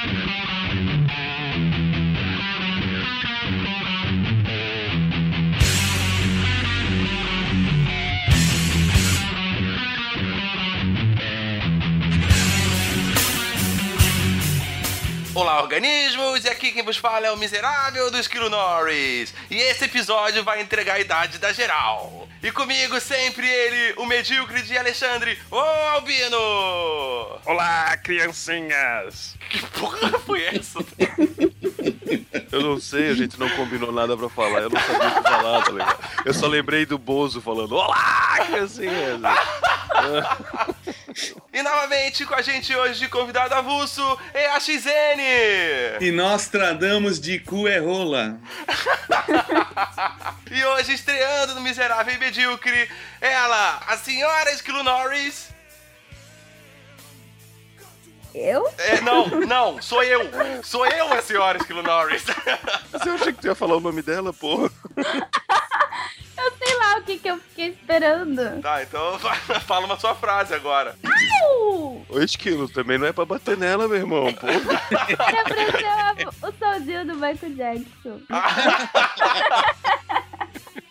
Thank you. Olá, organismos! E aqui quem vos fala é o miserável do Esquilo Norris. E esse episódio vai entregar a idade da geral. E comigo sempre ele, o medíocre de Alexandre, o Albino! Olá, criancinhas! Que porra foi essa? Eu não sei, a gente não combinou nada pra falar, eu não sabia o que falar, tá ligado? Eu só lembrei do Bozo falando, olá, criancinhas! E novamente com a gente hoje de convidado avulso é a XN! E nós tradamos de cu é rola. E hoje estreando no Miserável e Medíocre, ela, a senhora Esquilo Norris. Eu? É, não, não, sou eu. Sou eu a senhora Esquilo Norris. Mas eu achei que tu ia falar o nome dela, porra. Eu sei lá o que, que eu fiquei esperando. Tá, então fala uma sua frase agora. Au! Ô, Esquilo, também não é pra bater nela, meu irmão, porra. Representa o soldinho do Michael Jackson.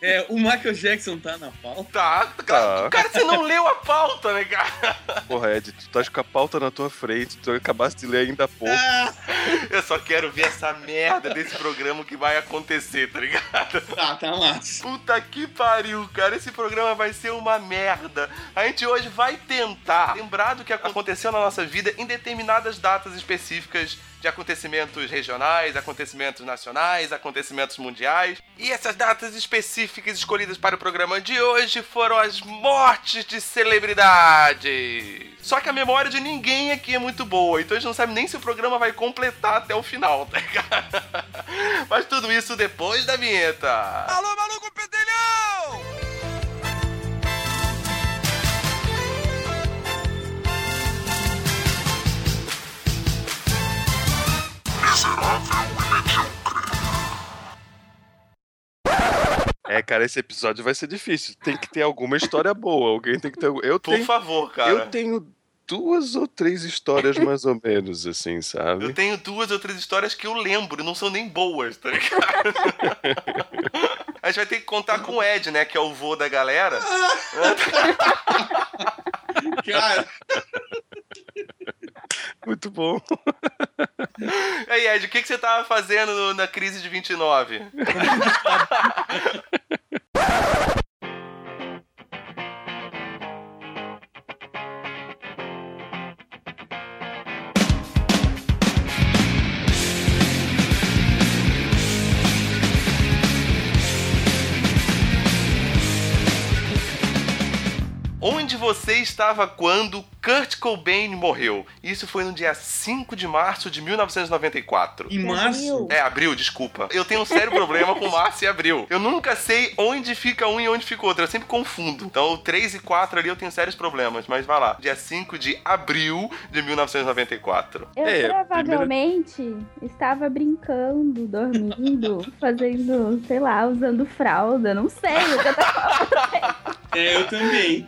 É, o Michael Jackson tá na pauta. Tá, Tá. cara, você não leu a pauta, né, cara? Porra, Ed, tu tá com a pauta na tua frente, tu acabaste de ler ainda há pouco. Ah, Eu só quero ver essa merda desse programa que vai acontecer, tá ligado? tá, tá massa. Puta que pariu, cara. Esse programa vai ser uma merda. A gente hoje vai tentar lembrar do que aconteceu na nossa vida em determinadas datas específicas de acontecimentos regionais, acontecimentos nacionais, acontecimentos mundiais. E essas datas específicas escolhidas para o programa de hoje foram as mortes de celebridades. Só que a memória de ninguém aqui é muito boa, então a gente não sabe nem se o programa vai completar até o final, tá ligado? Mas tudo isso depois da vinheta. Alô, maluco pedelhão! É, cara, esse episódio vai ser difícil. Tem que ter alguma história boa. Alguém tem que ter. Eu Por tenho, favor, cara. eu tenho duas ou três histórias mais ou menos, assim, Eu sabe? tenho duas ou três histórias que eu lembro, não são nem boas, tá ligado? A gente vai ter que contar com o Ed, né? Que é o vô da galera. Cara, Muito bom. E aí, Ed, o que, que você tava fazendo na crise de 29? Onde você estava quando Kurt Cobain morreu? Isso foi no dia 5 de março de 1994. em março. É, abril, desculpa. Eu tenho um sério problema com março e abril. Eu nunca sei onde fica um e onde fica outro. Eu sempre confundo. Então, o 3 e 4 ali eu tenho sérios problemas. Mas vai lá. Dia 5 de abril de 1994. Eu É, provavelmente estava brincando, dormindo, fazendo, sei lá, usando fralda, não sei o que eu tava É, eu também.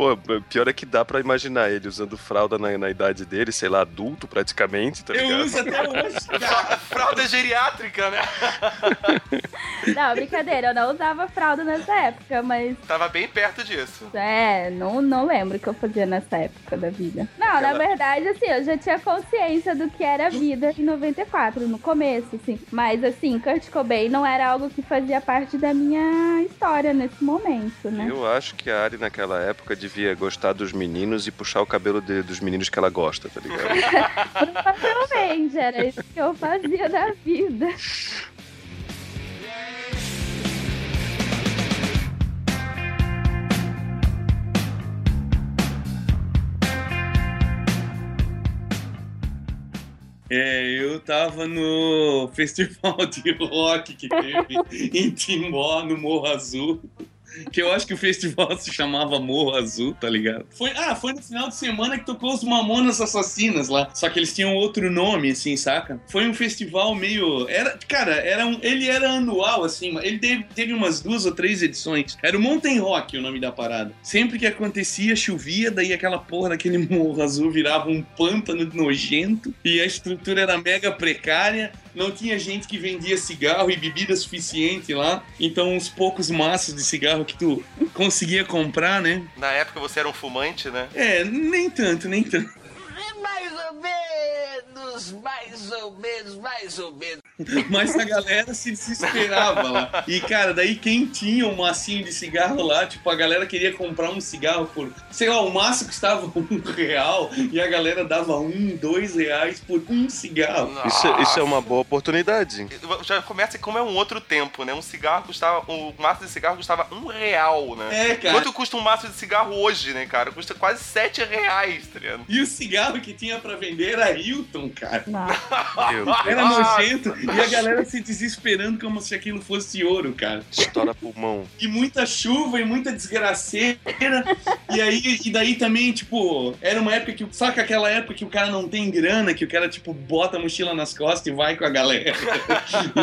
Pô, pior é que dá pra imaginar ele usando fralda na, na idade dele, sei lá, adulto praticamente, tá Eu ligado? uso até hoje. Fralda geriátrica, né? Não, brincadeira, eu não usava fralda nessa época, mas Tava bem perto disso. é, não, não lembro o que eu fazia nessa época da vida. Não, na verdade, assim, eu já tinha consciência do que era a vida em 94, no começo, assim. Mas, assim, Kurt Cobain não era algo que fazia parte da minha história nesse momento, né? Eu acho que a Ari naquela época devia gostar dos meninos e puxar o cabelo de- dos meninos que ela gosta, tá ligado? Provavelmente, era isso que eu fazia da vida. É, eu tava no festival de rock que teve em Timbó, no Morro Azul. Que eu acho que o festival se chamava Morro Azul, tá ligado? Foi, ah, foi no final de semana que tocou os Mamonas Assassinas lá. Só que eles tinham outro nome, assim, saca? Foi um festival meio. Era, cara, era um, ele era anual, assim, ele teve, teve umas duas ou três edições. Era o Mountain Rock o nome da parada. Sempre que acontecia, chovia, daí aquela porra daquele morro azul virava um pântano nojento e a estrutura era mega precária não tinha gente que vendia cigarro e bebida suficiente lá, então uns poucos maços de cigarro que tu conseguia comprar, né? Na época você era um fumante, né? É, nem tanto, nem tanto. Mais ou menos, mais ou menos, mais ou menos. Mas a galera se desesperava lá. E, cara, daí quem tinha um macinho de cigarro lá, tipo, a galera queria comprar um cigarro por, sei lá, o maço custava um real e a galera dava um, dois reais por um cigarro. Isso, isso é uma boa oportunidade. Já começa como é um outro tempo, né? Um cigarro custava. Um maço de cigarro custava um real, né? É, cara. Quanto custa um maço de cigarro hoje, né, cara? Custa quase sete reais, tá ligado? E o cigarro que tinha pra vender era Hilton, cara. Era nojento e a galera se desesperando como se aquilo fosse ouro, cara. Estoura pulmão. E muita chuva e muita desgraceira. e aí, e daí também, tipo, era uma época que. Saca aquela época que o cara não tem grana, que o cara, tipo, bota a mochila nas costas e vai com a galera.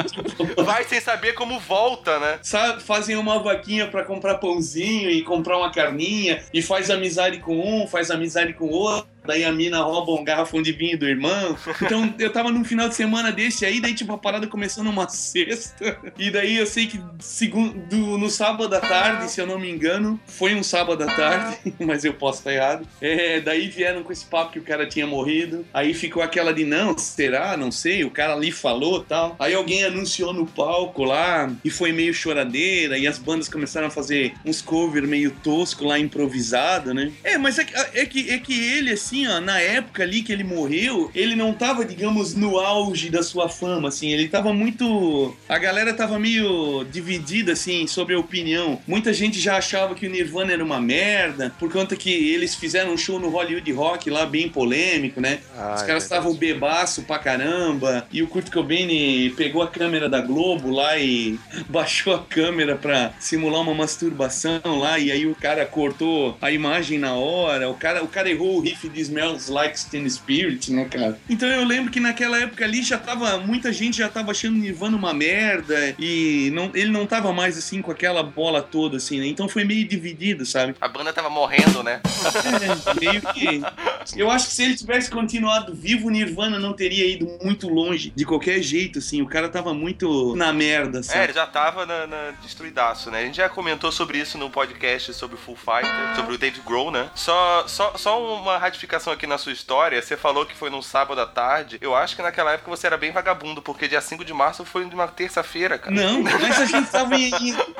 Tipo, Vai sem saber como volta, né? sabe, fazem uma vaquinha pra comprar pãozinho e comprar uma carninha e faz amizade com um, faz amizade com o outro. Daí a mina rouba um garrafão de vinho do irmão. Então eu tava num final de semana desse aí, daí tipo a parada começou numa sexta. E daí eu sei que segundo, no sábado à tarde, se eu não me engano, foi um sábado à tarde, mas eu posso estar errado. É, daí vieram com esse papo que o cara tinha morrido. Aí ficou aquela de não, será? Não sei. O cara ali falou tal. Aí alguém anunciou no palco lá e foi meio choradeira. E as bandas começaram a fazer uns cover meio tosco lá, improvisado, né? É, mas é, que- é que, é que ele, assim, ó, na época ali que ele morreu, ele não tava, digamos, no auge da sua fama, assim. Ele tava muito. A galera tava meio dividida, assim, sobre a opinião. Muita gente já achava que o Nirvana era uma merda, por conta que eles fizeram um show no Hollywood Rock lá, bem polêmico, né? Ah, Os é caras estavam bebaço pra caramba. E o Kurt Cobain pegou a câmera da Globo lá e baixou a câmera pra simular uma masturbação lá. E aí o cara cortou a imagem na hora. O cara, o cara errou o riff de Smells Like Teen Spirit, né, cara? Então eu lembro que naquela época ali já tava. Muita gente já tava achando Nirvana uma merda. E não, ele não tava mais assim com aquela bola toda, assim, né? Então foi meio dividido, sabe? A banda tava morrendo, né? É, meio que. Eu acho que se ele tivesse continuado vivo, o Nirvana não teria ido muito longe de qualquer jeito, assim. O cara tava muito na merda, É, sabe? ele já tava na, na destruidaço, né? A gente já comentou sobre isso no podcast sobre o Full Fighter, sobre o Dave Grohl, né? Só, só, só uma ratificação aqui na sua história. Você falou que foi num sábado à tarde. Eu acho que naquela época você era bem vagabundo, porque dia 5 de março foi numa terça-feira, cara. Não, mas a gente tava em.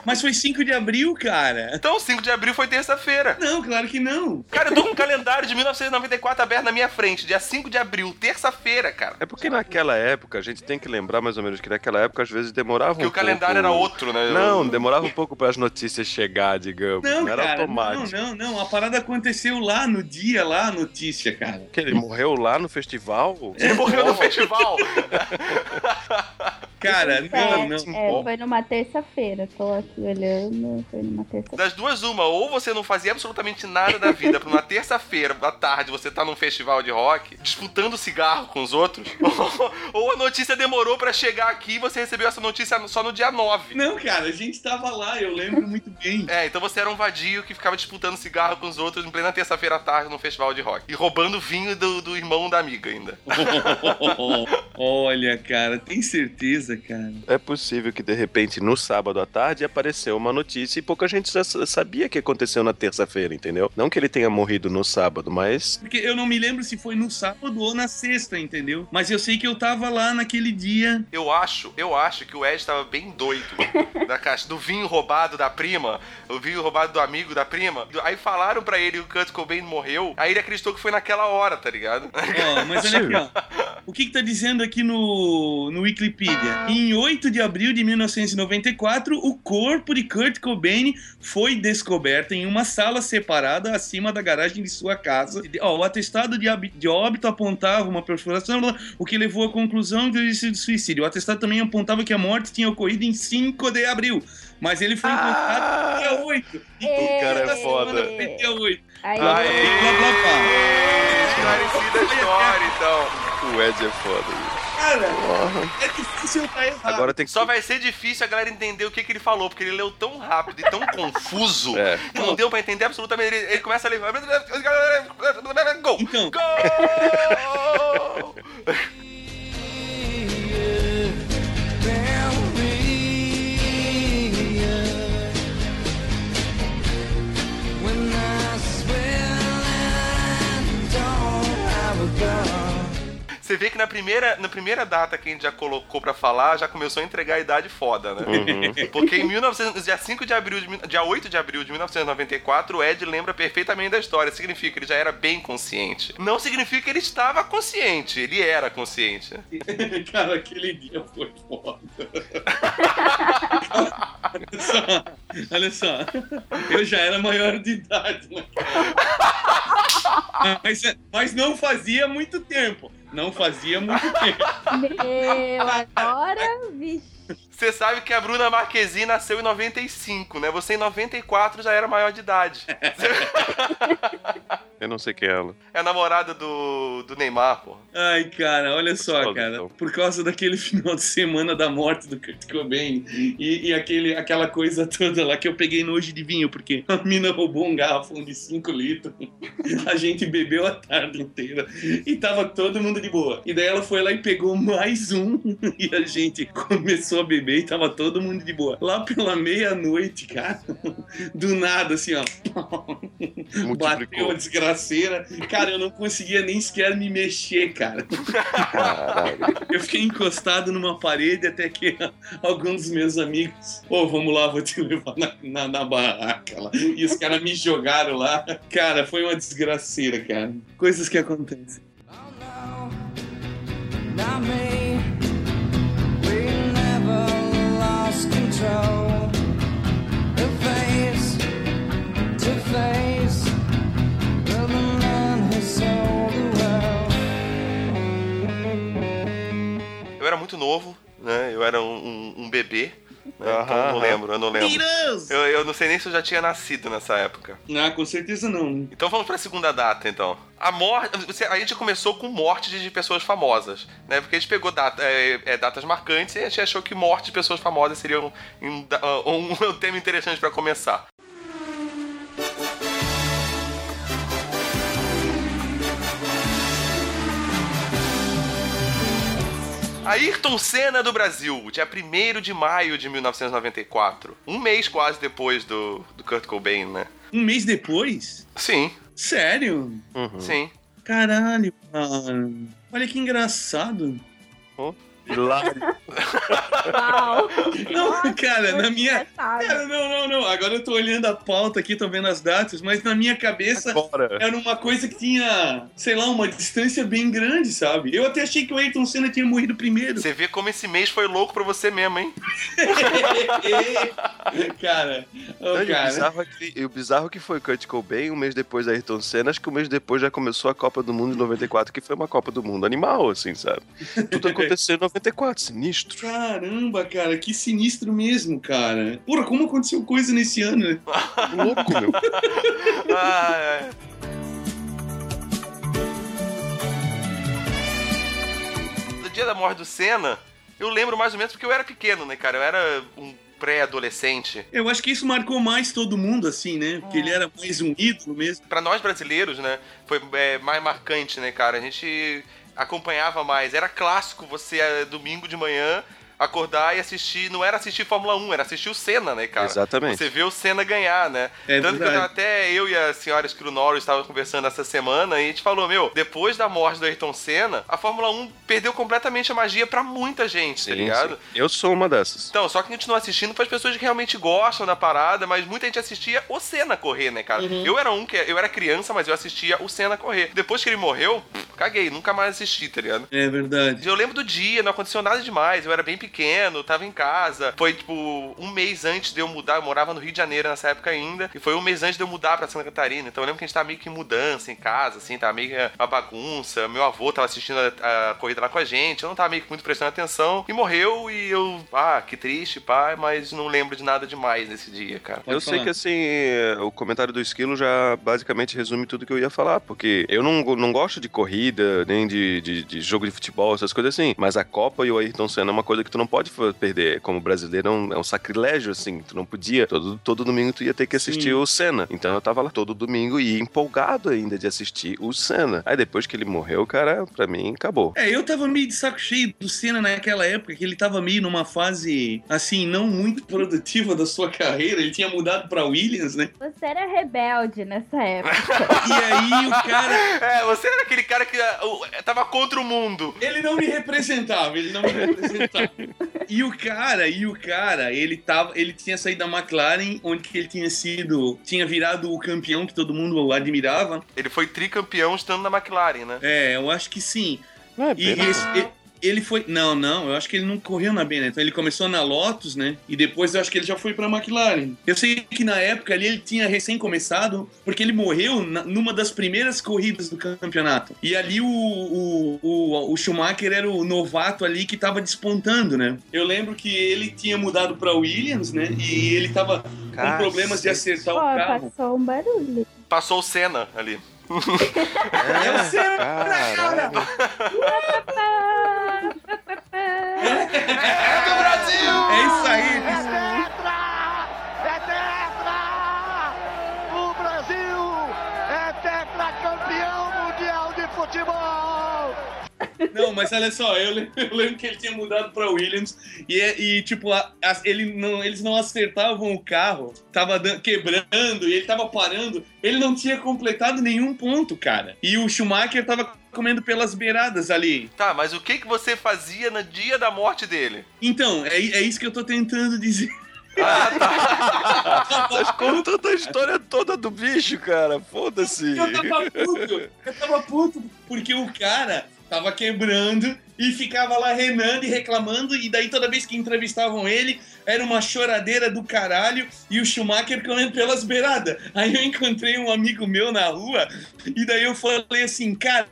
Mas foi 5 de abril, cara. Então, 5 de abril foi terça-feira. Não, claro que não. Cara, eu tô com um calendário de 1994 aberto na minha frente, dia 5 de abril, terça-feira, cara. É porque naquela época, a gente tem que lembrar mais ou menos que naquela época às vezes demorava Porque um o calendário era pouco... outro, né? Não, demorava um pouco para as notícias chegar, digamos. Não, Não, era cara. Não, automático. não, não. A parada aconteceu lá no dia, lá a notícia, cara. Que ele morreu lá no festival? Ele morreu no festival. Cara, não, não. É, foi numa terça-feira. Tô aqui olhando. Foi numa terça-feira. Das duas, uma, ou você não fazia absolutamente nada da vida pra uma terça-feira, à tarde, você tá num festival de rock, disputando cigarro com os outros, ou, ou a notícia demorou pra chegar aqui e você recebeu essa notícia só no dia 9. Não, cara, a gente tava lá, eu lembro muito bem. É, então você era um vadio que ficava disputando cigarro com os outros em plena terça-feira à tarde num festival de rock. E roubando vinho do, do irmão da amiga ainda. Olha, cara, tem certeza, cara? É possível que de repente no sábado à tarde apareceu uma notícia e pouca gente já sa- sabia que aconteceu na terça-feira, entendeu? Não que ele tenha morrido no sábado, mas Porque eu não me lembro se foi no sábado ou na sexta, entendeu? Mas eu sei que eu tava lá naquele dia. Eu acho, eu acho que o Ed tava bem doido da caixa do vinho roubado da prima, o vinho roubado do amigo da prima. Aí falaram pra ele que o Kurt Cobain morreu, aí ele acreditou que foi naquela hora, tá ligado? Ó, mas olha aqui, ó. o que, que tá dizendo aqui no, no Wikipedia? Em 8 de abril de 1994, o corpo de Kurt Cobain foi descoberto em uma sala separada acima da garagem de sua casa. Ó, o atestado de, óbito apontava uma perfuração, o que levou à conclusão de de suicídio. O atestado também apontava que a morte tinha ocorrido em 5 de abril. Mas ele foi encontrado no dia 8. E O cara é foda. dia 8. Aí, Aê! Blá. Esclarecida a história, então. O Ed é foda. Cara, é difícil eu estar errado. Agora tem que. Só vai ser difícil a galera entender o que, que ele falou, porque ele leu tão rápido e tão confuso É. que não deu pra entender absolutamente. Ele, ele começa a ler. Gol! Então. Gol! Você vê que na primeira, na primeira data que a gente já colocou pra falar, já começou a entregar a idade foda, né? Uhum. Porque em 1900, dia 5 de abril, de, dia 8 de abril de 1994, o Ed lembra perfeitamente da história. Significa que ele já era bem consciente. Não significa que ele estava consciente, ele era consciente. Cara, aquele dia foi foda. olha só, olha só. Eu já era maior de idade, né? Mas, mas não fazia muito tempo. Não fazia muito tempo. Meu, agora, vixe. Você sabe que a Bruna Marquezine nasceu em 95, né? Você em 94 já era maior de idade. Eu não sei quem é ela. É a namorada do, do Neymar, pô. Ai, cara, olha só, Foda, cara. então. Por causa daquele final de semana da morte do Kurt Cobain e, e aquele, aquela coisa toda lá que eu peguei nojo de vinho, porque a mina roubou um garrafão de 5 litros. A gente bebeu a tarde inteira e tava todo mundo de boa. E daí ela foi lá e pegou mais um e a gente começou a beber e tava todo mundo de boa. Lá pela meia-noite, cara, do nada, assim, ó. Bateu a desgraceira. Cara, eu não conseguia nem sequer me mexer, cara. Caralho. Eu fiquei encostado numa parede até que alguns dos meus amigos, ô, vamos lá, vou te levar na, na, na barraca lá. E os caras me jogaram lá. Cara, foi uma desgraceira, cara. Coisas que acontecem. Not me. Eu era muito novo, né? Eu era um, um- um bebê. Né? Então eu não lembro, eu não lembro. Eu, eu não sei nem se eu já tinha nascido nessa época. Ah, com certeza não. Então vamos pra segunda data, então. A morte. A gente começou com morte de pessoas famosas, né? Porque a gente pegou data- é, é, datas marcantes e a gente achou que morte de pessoas famosas seria um, um, um- um tema interessante pra começar. Ayrton Senna do Brasil, dia 1 de maio de 1994. Um mês quase depois do, do Kurt Cobain, né? Um mês depois? Sim, Sério? Uhum. sim. Caralho, mano. Olha que engraçado. Hilário. Uau. Não, cara, na minha. Cara, não, não, não. Agora eu tô olhando a pauta aqui, tô vendo as datas, mas na minha cabeça Agora. era uma coisa que tinha, sei lá, uma distância bem grande, sabe? Eu até achei que o Ayrton Senna tinha morrido primeiro. Você vê como esse mês foi louco pra você mesmo, hein? cara, ô, Não, e o, cara. bizarro é que, o bizarro que foi Kurt Cobain, um mês depois da Ayrton Senna, acho que um mês depois já começou a Copa do Mundo em 94, que foi uma Copa do Mundo animal, assim, sabe? Tudo aconteceu em 94, sinistro. Caramba, cara, que sinistro mesmo, cara. Porra, como aconteceu coisa nesse ano, né? Louco, meu. Ah, é. Do dia da morte do Senna, eu lembro mais ou menos porque eu era pequeno, né, cara? Eu era um pré-adolescente. Eu acho que isso marcou mais todo mundo, assim, né? Porque ele era mais um ídolo mesmo. Pra nós brasileiros, né, foi é, mais marcante, né, cara? A gente acompanhava mais. Era clássico você, é, domingo de manhã, acordar e assistir. Não era assistir Fórmula 1, era assistir o Senna, né, cara? Exatamente. Você vê o Senna ganhar, né? É Tanto que verdade. eu, até eu e a senhora Skru Norris estávamos conversando essa semana e a gente falou, meu, depois da morte do Ayrton Senna, a Fórmula 1 perdeu completamente a magia pra muita gente, tá Sim, ligado? sim. Eu sou uma dessas. Então, só que a gente não assistindo para as pessoas que realmente gostam da parada, mas muita gente assistia o Senna correr, né, cara? Eu era um que eu era criança, mas eu assistia o Senna correr. Depois que ele morreu, pff, caguei, nunca mais assisti, tá ligado? É verdade. Eu lembro do dia, não aconteceu nada demais. Eu era bem pequeno, tava em casa. Foi tipo um mês antes de eu mudar. Eu morava no Rio de Janeiro nessa época ainda. E foi um mês antes de eu mudar pra Santa Catarina. Então eu lembro que a gente tava meio que em mudança em casa, assim, tava meio que uma bagunça. Meu avô tava assistindo a, a corrida lá com a gente. Eu não tava meio que muito prestando atenção. E morreu e eu. Ah, que triste, pai, mas não lembro de nada demais nesse dia, cara. Pode eu sei falar. que assim, o comentário do Esquilo já basicamente resume tudo que eu ia falar, porque eu não, não gosto de corrida, nem de, de, de jogo de futebol, essas coisas assim. Mas a Copa e o Ayrton Senna é uma coisa que tu não pode perder. Como brasileiro, é um, é um sacrilégio, assim. Tu não podia. Todo, todo domingo tu ia ter que assistir Sim. o Senna. Então eu tava lá todo domingo e empolgado ainda de assistir o Senna. Aí depois que ele morreu, cara, pra mim, acabou. É, eu tava meio de saco cheio do Senna naquela época, que ele tava meio numa fase, assim, não muito produtiva da sua carreira. Ele tinha mudado pra Williams, né? Você era rebelde nessa época. E aí o cara. É, você era aquele cara que ah, tava contra o mundo. Ele não me representava, ele não me representava. E o cara, e o cara, ele tava, ele tinha saído da McLaren, onde que ele tinha sido, tinha virado o campeão que todo mundo admirava. Ele foi tricampeão estando na McLaren, né? É, eu acho que sim. É, E esse- ele foi, não, não, eu acho que ele não correu na Benetton, ele começou na Lotus, né? E depois eu acho que ele já foi pra McLaren. Eu sei que na época ali ele tinha recém começado, porque ele morreu na- numa das primeiras corridas do campeonato. E ali o, o, o, o Schumacher era o novato ali que tava despontando, né? Eu lembro que ele tinha mudado pra Williams, né? E ele tava com problemas de acertar Pô, o carro. passou um barulho. Passou o Senna ali. É o Senna, cara! É do Brasil! É isso aí, tetra! Não, mas olha só, eu lembro, eu lembro que ele tinha mudado pra Williams e, é- e, tipo, a- as- ele não, eles não acertavam o carro, tava quebrando e ele tava parando. Ele não tinha completado nenhum ponto, cara. E o Schumacher tava comendo pelas beiradas ali. Tá, mas o que, que você fazia no dia da morte dele? Então, é, é isso que eu tô tentando dizer. Ah, tá. Vocês a história toda do bicho, cara. Foda-se. Eu tava puto, eu tava puto, porque o cara tava quebrando e ficava lá renando e reclamando, e daí toda vez que entrevistavam ele, era uma choradeira do caralho, e o Schumacher correndo pelas beiradas. Aí eu encontrei um amigo meu na rua, e daí eu falei assim, cara,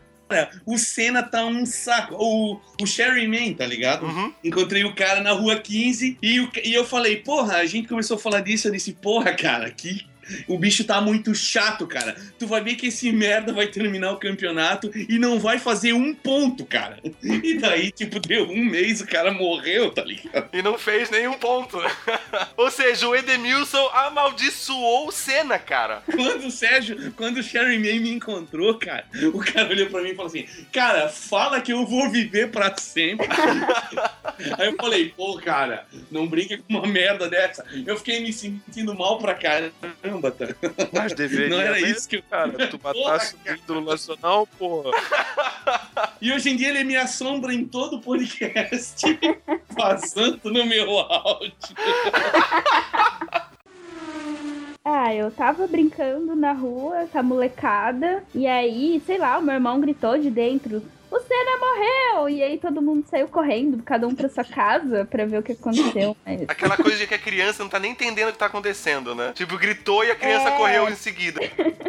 o Senna tá um saco. O, o Sherryman, tá ligado? Uhum. Encontrei o cara na rua 15 e, o- e eu falei, porra, a gente começou a falar disso. Eu disse, porra, cara, que. O bicho tá muito chato, cara. Tu vai ver que esse merda vai terminar o campeonato e não vai fazer um ponto, cara. E daí, tipo, deu um mês, o cara morreu, tá ligado? E não fez nenhum ponto. Ou seja, o Edemilson amaldiçoou o Senna, cara. Quando o Sérgio, quando o Sherry May me encontrou, cara, o cara olhou pra mim e falou assim: Cara, fala que eu vou viver pra sempre. Aí eu falei: Pô, cara, não brinca com uma merda dessa. Eu fiquei me sentindo mal pra caramba, tá? Mas deveria. Não era né, isso que eu. Cara, tu matasse o ídolo nacional, porra. E hoje em dia ele me assombra em todo o podcast, passando no meu áudio. Ah, eu tava brincando na rua com a molecada. E aí, sei lá, o meu irmão gritou de dentro. Senna morreu! E aí todo mundo saiu correndo, cada um pra sua casa, pra ver o que aconteceu. Mas... Aquela coisa de que a criança não tá nem entendendo o que tá acontecendo, né? Tipo, gritou e a criança É. correu em seguida.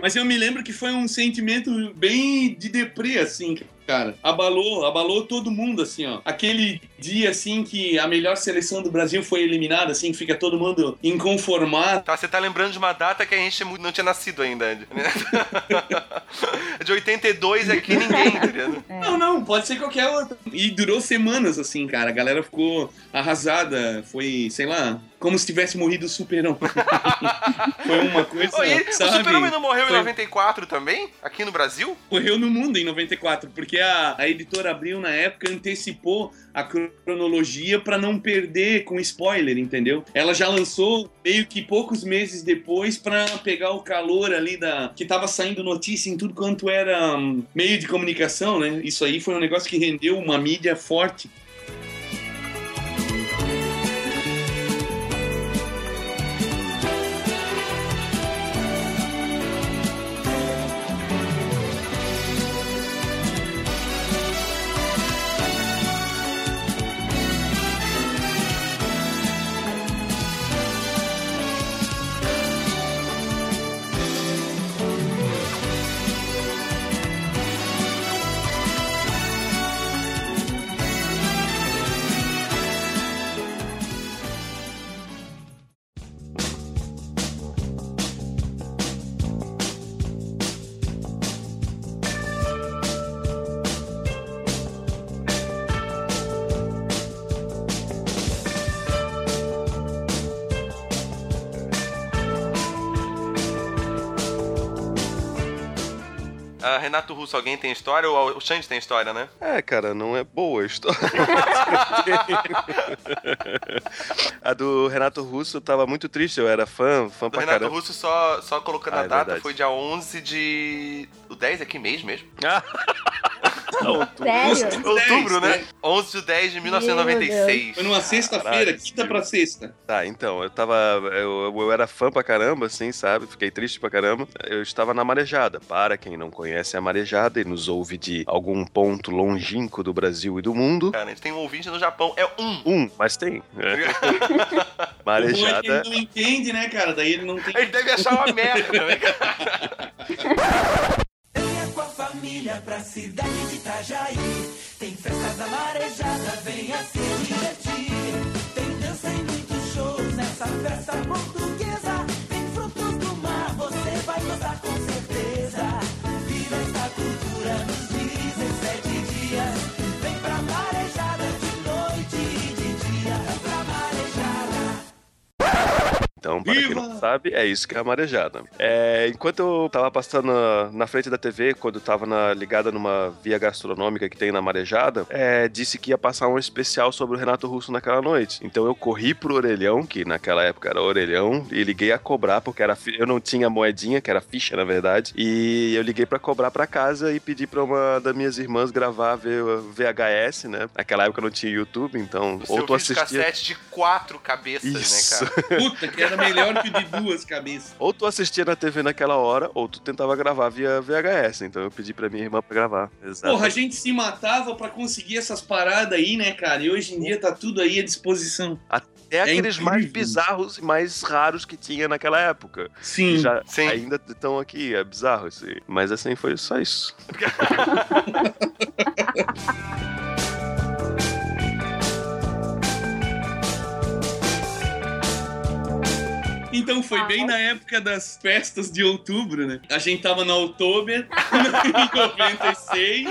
Mas eu me lembro que foi um sentimento bem de deprê, assim, cara. Abalou, abalou todo mundo, assim, ó. Aquele dia, assim, que a melhor seleção do Brasil foi eliminada, assim, que fica todo mundo inconformado. Tá, você tá lembrando de uma data que a gente não tinha nascido ainda, Andy. De 82 aqui ninguém, tá ligado? Não, não, pode ser qualquer outra. E durou semanas, assim, cara. A galera ficou arrasada. Foi, sei lá, como se tivesse morrido o Super-Homem. foi uma coisa, Ô, e ele- o sabe? Super-Homem não morreu Foi- em 94 também? Aqui no Brasil? correu no mundo em 94, porque a, a editora Abril, na época, antecipou a cronologia pra não perder com spoiler, entendeu? Ela já lançou meio que poucos meses depois pra pegar o calor ali da. que tava saindo notícia em tudo quanto era hum, meio de comunicação, né? Isso aí foi um negócio que rendeu uma mídia forte. Ah, Renato Russo, alguém tem história? Ou o Xande tem história, né? É, cara, não é boa a história. a do Renato Russo tava muito triste, eu era fã, fã Do pra Renato caramba. Russo, só, só colocando Ah, a é data, verdade. foi dia 11 de... O 10 é que mês mesmo? Sério? Outubro, 10, né? né? 11 de 10 de Meu 1996. Foi numa sexta-feira, quinta pra sexta. Tá, então, eu tava. Eu, eu era fã pra caramba, assim, sabe? Fiquei triste pra caramba. Eu estava na marejada. Para quem não conhece a marejada e nos ouve de algum ponto longínquo do Brasil e do mundo. Cara, a gente tem um ouvinte no Japão, é um. Um, mas tem. É. O bom é que Marejada. ele não entende, né, cara? Daí ele não tem. Ele deve achar uma merda, né, cara? Família pra cidade de Itajaí. Tem festa da marejada, venha se divertir. Tem dança e muitos shows nessa festa portuguesa. Então, para quem Viva! não sabe, é isso que é a marejada. É, enquanto eu tava passando na, na frente da TV, quando eu tava na- ligada numa via gastronômica que tem na marejada, é, disse que ia passar um especial sobre o Renato Russo naquela noite. Então eu corri pro orelhão, que naquela época era orelhão, e liguei a cobrar, porque era eu não tinha moedinha, que era ficha, na verdade, e eu liguei pra cobrar pra casa e pedi pra uma das minhas irmãs gravar VHS, né? Naquela época não tinha YouTube, então ou tu assistia... cassete de quatro cabeças, Isso. né, cara? Puta, que era melhor que o de duas cabeças. Ou tu assistia na TV naquela hora, ou tu tentava gravar via VHS. Então eu pedi pra minha irmã pra gravar. Exato. Porra, a gente se matava pra conseguir essas paradas aí, né, cara? E hoje em dia tá tudo aí à disposição. é aqueles mais incrível. bizarros e mais raros que tinha naquela época. Sim. Já Sim. ainda estão aqui, é bizarro assim. Mas assim, foi só isso. Então foi bem na época das festas de outubro, né? A gente tava na Oktober, em 96.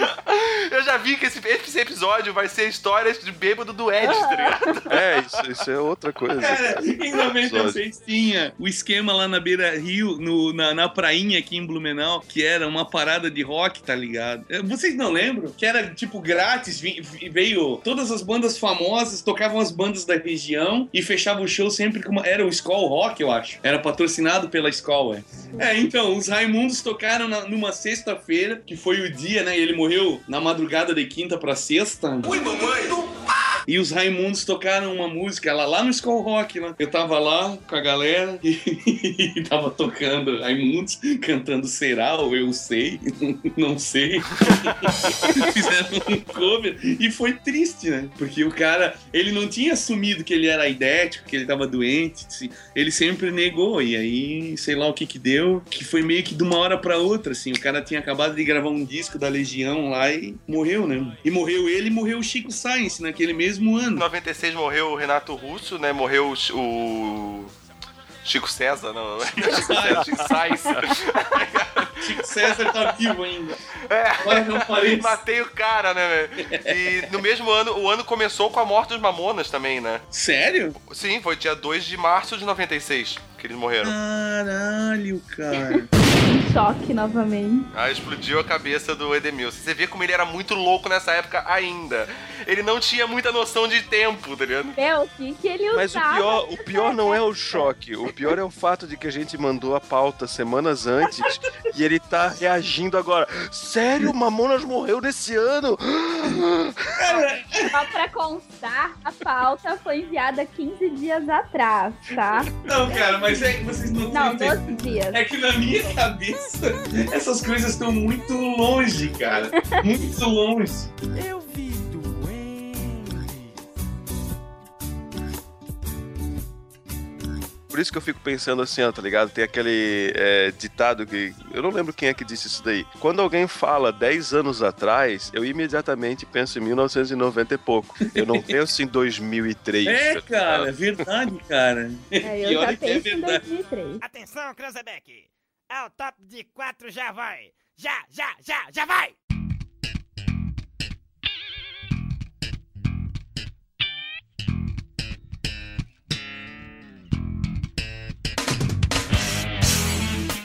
Eu já vi que esse, esse episódio vai ser histórias de bêbado do Ed, tá ligado? É, isso, isso é outra coisa. Cara, em 96 tinha o esquema lá na Beira Rio, no, na, na prainha aqui em Blumenau, que era uma parada de rock, tá ligado? Eh, Vocês não lembram? Que era tipo grátis, vi- vi- veio todas as bandas famosas, tocavam as bandas da região e fechava o show sempre com uma. Era o Skull Rock, eu acho. Era patrocinado pela Skull, é. Então, os Raimundos tocaram na- numa sexta-feira, que foi o dia, né? Ele morreu na madrugada de quinta pra sexta. Ui, mamãe! E os Raimundos tocaram uma música lá, lá no Skull Rock, né? Eu tava lá com a galera e, e tava tocando Raimundos, cantando Será ou Eu Sei, não sei. Fizeram um cover e foi triste, né? Porque o cara, ele não tinha assumido que ele era idético, que ele tava doente, ele sempre negou. E aí, sei lá o que que deu, que foi meio que de uma hora pra outra, assim. O cara tinha acabado de gravar um disco da Legião lá e morreu, né? E morreu ele e morreu o Chico Science naquele mesmo Em ano. 96 morreu o Renato Russo, né? Morreu o Ch- o. Chico César, não, não é Chico César, Chico Sainz. Chico César tá vivo ainda. É. Mas não parece. Matei o cara, né, velho? E no mesmo ano, o ano começou com a morte dos Mamonas também, né? Sério? Sim, foi dia 2 de março de 96 que eles morreram. Caralho, cara. Em choque novamente. Aí explodiu a cabeça do Edemilson. Você vê como ele era muito louco nessa época ainda. Ele não tinha muita noção de tempo, tá ligado? Meu, o que, que ele usava? Mas o pior, o pior não é o choque. O pior é o fato de que a gente mandou a pauta semanas antes e ele tá reagindo agora. Sério, Mamonas morreu nesse ano? Só pra constar, a pauta foi enviada 15 dias atrás, tá? Não, cara, mas é que vocês não, Não, têm- 12 dias. É que na minha cabeça essas coisas estão muito longe, cara. Muito longe. Eu Por isso que eu fico pensando assim, ó, tá ligado? Tem aquele é, ditado que. Eu não lembro quem é que disse isso daí. Quando alguém fala 10 anos atrás, eu imediatamente penso em 1990 e pouco. Eu não penso em 2003. É, cara, é verdade, cara. É, eu já é que é penso em verdade. 2003. Atenção, Cranzebeck! Ao top de quatro já vai! Já, já, já, já vai!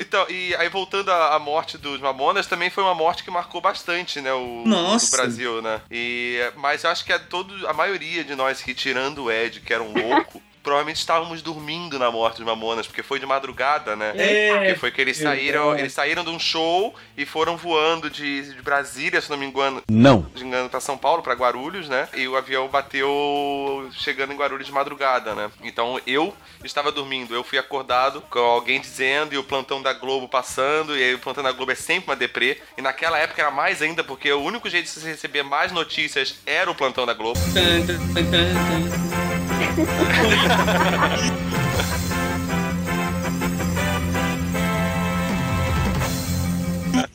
Então, e aí voltando à, à morte dos Mamonas, também foi uma morte que marcou bastante, né, o, o Brasil, né? E, mas eu acho que a, todo, a maioria de nós que, tirando o Ed, que era um louco, provavelmente estávamos dormindo na morte dos Mamonas, porque foi de madrugada, né? É, Porque foi que eles é saíram, verdade. eles saíram de um show e foram voando de, de Brasília, se não me engano, Não. de engano, pra São Paulo, pra Guarulhos, né? E o avião bateu chegando em Guarulhos de madrugada, né? Então eu estava dormindo, eu fui acordado com alguém dizendo e o plantão da Globo passando, e aí o plantão da Globo é sempre uma deprê. E naquela época era mais ainda, porque o único jeito de você receber mais notícias era o plantão da Globo. Tan, tan, tan, ハハハハ!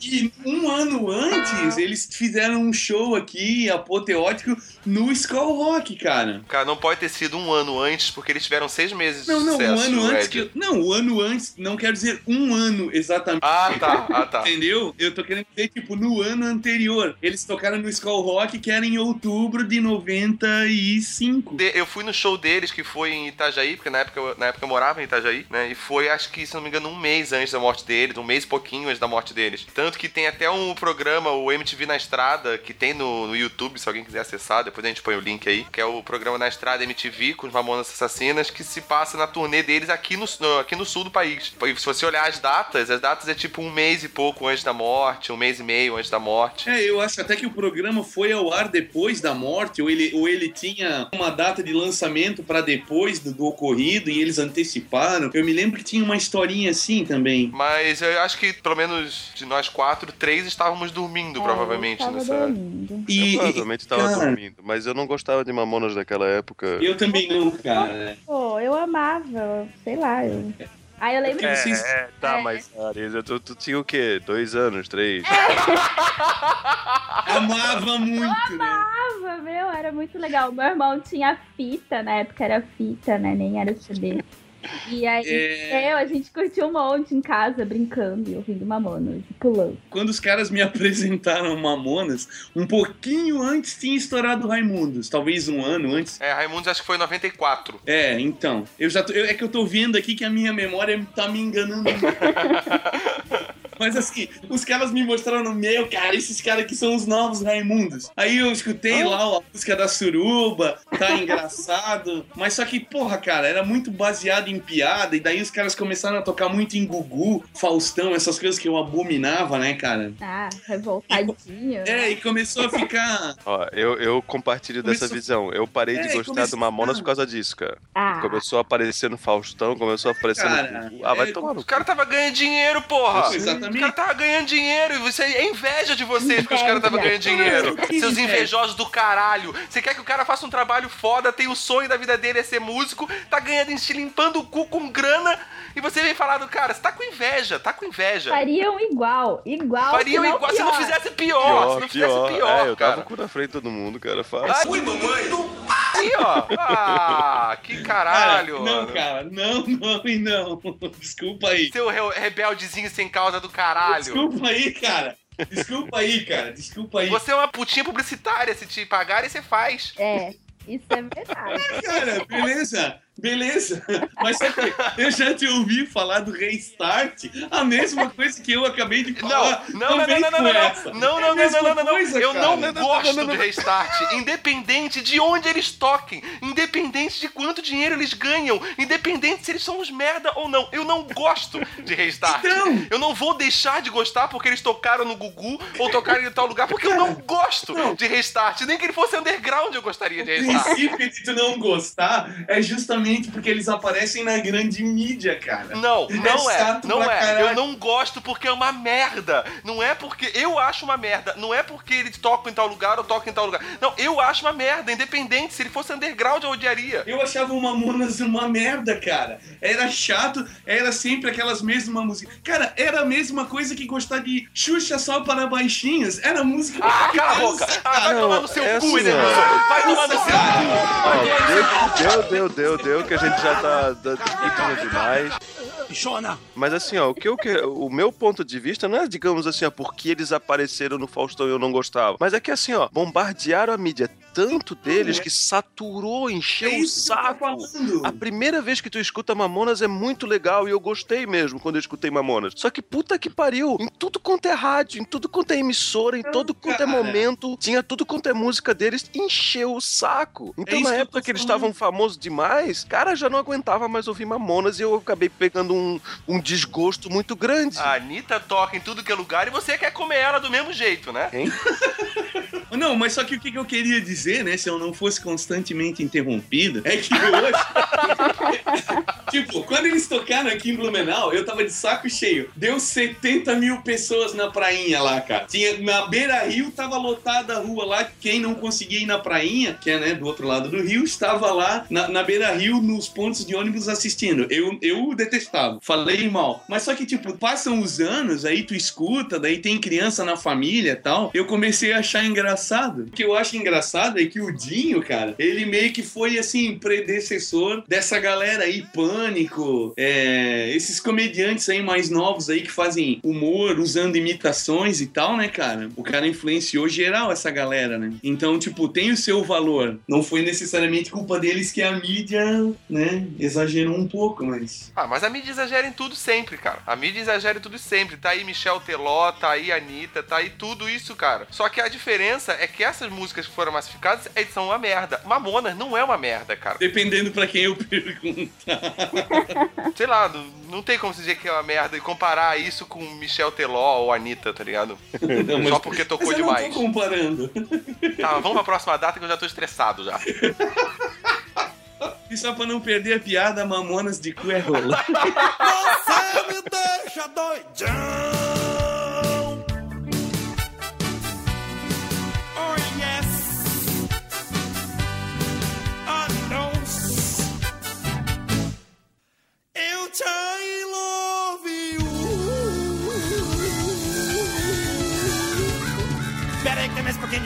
E um ano antes, eles fizeram um show aqui, apoteótico, no Skull Rock, cara. Cara, não pode ter sido um ano antes, porque eles tiveram seis meses Não, de não, sucesso. um ano antes que. Não, o ano antes, não quero dizer um ano exatamente. Ah, tá, ah, tá. Entendeu? Eu tô querendo dizer, tipo, no ano anterior. Eles tocaram no Skull Rock, que era em outubro de 95. De- Eu fui no show deles, que foi em Itajaí, porque na época, eu- na época eu morava em Itajaí, né? E foi, acho que, se não me engano, um mês antes da morte deles, um mês e pouquinho antes da morte deles. Tanto que tem até um programa, o MTV na Estrada, que tem no, no YouTube, se alguém quiser acessar, depois a gente põe o link aí, que é o programa na Estrada MTV com os Mamonas Assassinas, que se passa na turnê deles aqui no, no- aqui no sul do país. Se você olhar as datas, as datas é tipo um mês e pouco antes da morte, um mês e meio antes da morte. É, eu acho até que o programa foi ao ar depois da morte, ou ele, ou ele tinha uma data de lançamento pra depois do, do ocorrido e eles anteciparam. Eu me lembro que tinha uma historinha assim também. Mas eu acho que, pelo menos de nós quatro, três estávamos dormindo, provavelmente, É, eu tava nessa. dormindo. E, eu provavelmente tava cara, dormindo, mas eu não gostava de Mamonas daquela época. Eu também não, cara. Pô, eu amava, sei lá. Eu... Aí eu lembro É, que vocês- É, tá, É. mas Arisa, tu, tu tinha o quê? Dois anos, três? Amava muito, né? amava, meu, era muito legal. Meu irmão tinha fita, na época era fita, né? Nem era CD. E aí, É. eu, a gente curtiu um monte em casa, brincando e ouvindo Mamonas pulando. Quando os caras me apresentaram Mamonas, um pouquinho antes tinha estourado Raimundos. Talvez um ano antes. É, Raimundos acho que foi em 94. É, então. Eu já tô- eu- é que eu tô vendo aqui que a minha memória tá me enganando. Mas assim, os caras me mostraram no meu, cara, esses caras aqui são os novos Raimundos. Aí eu escutei lá a música da Suruba, tá engraçado. Mas só que, porra, cara, era muito baseado em piada. E daí os caras começaram a tocar muito em Gugu, Faustão, essas coisas que eu abominava, né, cara? Ah, revoltadinho. É, e começou a ficar. Ó, eu, eu compartilho dessa Começou- visão. Eu parei É, de e gostar começou- do Mamonas por causa disso, cara. Ah, Começou a aparecer no Faustão, começou a aparecer Cara, no... Ah, vai é- tomar no O cara tava ganhando dinheiro, porra! Exatamente. O cara tava ganhando dinheiro e você é inveja de vocês porque os caras estavam ganhando dinheiro. Seus invejosos do caralho. Você quer que o cara faça um trabalho foda, tem o sonho da vida dele é ser músico, tá ganhando, se limpando o cu com grana e você vem falar do cara, você tá com inveja, tá com inveja. fariam igual, igual. Fariam se não igual se não pior. fizesse pior, se não fizesse pior, é, eu tava cara. com o cu na frente de todo mundo, cara. Fácil. Ai, Aí, ó. Ah, que Cara, caralho. não, mano. cara, não, não e não. Desculpa aí. Seu re- rebeldezinho sem causa do caralho. Desculpa aí, cara. Desculpa aí, cara. Desculpa aí. Você é uma putinha publicitária, se te pagarem, você faz. É, isso é verdade. Cara, beleza, beleza. Mas só que eu já te ouvi falar do restart, a mesma coisa que eu acabei de Não, falar. não, não, não, não, não, não, não, não, não, não, não, Eu não gosto de restart, independente de onde eles toquem, independente de quanto dinheiro eles ganham, independente se eles são uns merda ou não. Eu não gosto de restart. Então. Eu não vou deixar de gostar porque eles tocaram no Gugu ou tocaram em tal lugar, porque eu não gosto de restart. Nem que ele fosse underground eu gostaria de O restart. princípio de tu não gostar é justamente porque eles aparecem na grande mídia, cara. Não, não é. chato Não pra é. caralho. Eu não gosto porque é uma merda. Não é porque eu acho uma merda. Não é porque eles tocam em tal lugar ou tocam em tal lugar. Não, eu acho uma merda, independente. Se ele fosse underground, eu odiaria. Eu achava o Mamonas uma merda, cara. Era chato, era sempre aquelas mesmas músicas. Cara, era a mesma coisa que gostar de Xuxa só para baixinhos. Era música Ah, cala a boca! Ah, vai tomar no seu é cu, assim, Edenilson! Vai tomar no seu cu! Ó, deu, deu, deu, deu, que a gente já tá pedindo demais. Bichona. Mas assim, ó, o que eu que, o meu ponto de vista não é, digamos assim, ó, porque eles apareceram no Faustão e eu não gostava. Mas é que assim, ó, bombardearam a mídia tanto deles que saturou, encheu É o isso que eu tô saco. falando. A primeira vez que tu escuta Mamonas é muito legal e eu gostei mesmo quando eu escutei Mamonas. Só que puta que pariu, em tudo quanto é rádio, em tudo quanto é emissora, em Não, todo quanto é cara. momento, tinha tudo quanto é música deles, encheu o saco. Então isso na que época tô que eles estavam famosos demais, cara, já não aguentava mais ouvir Mamonas e eu acabei pegando um, um desgosto muito grande. A Anitta toca em tudo que é lugar e você quer comer ela do mesmo jeito, né? Hein? Não, mas só que o que que eu queria dizer, né, se eu não fosse constantemente interrompido, é que hoje. tipo, quando eles tocaram aqui em Blumenau, eu tava de saco cheio. Deu 70 mil pessoas na prainha lá, cara. Tinha, na beira rio tava lotada a rua lá. Quem não conseguia ir na prainha, que é, né, do outro lado do rio, estava lá na, na beira rio, nos pontos de ônibus assistindo. Eu, eu detestava. Falei mal. Mas só que, tipo, passam os anos, aí tu escuta, daí tem criança na família e tal. Eu comecei a achar engraçado. O que eu acho engraçado é que o Dinho, cara, ele meio que foi, assim, predecessor dessa galera aí, Pânico, é, esses comediantes aí mais novos aí que fazem humor usando imitações e tal, né, cara? O cara influenciou geral essa galera, né? Então, tipo, tem o seu valor. Não foi necessariamente culpa deles que a mídia, né, exagerou um pouco, mas... Ah, mas a mídia exagera em tudo sempre, cara. A mídia exagera em tudo sempre. Tá aí Michel Teló, tá aí Anitta, tá aí tudo isso, cara. Só que a diferença é que essas músicas que foram massificadas eles são uma merda. Mamonas não é uma merda, cara. Dependendo pra quem eu perguntar. Sei lá, não, não tem como se dizer que é uma merda e comparar isso com Michel Teló ou Anitta, tá ligado? Não, mas- Só porque tocou mas eu demais. não tô comparando. Tá, vamos pra próxima data que eu já tô estressado já. E só pra não perder a piada, Mamonas de cu é rola. Você me deixa doidão. Eu te love you. Peraí que tem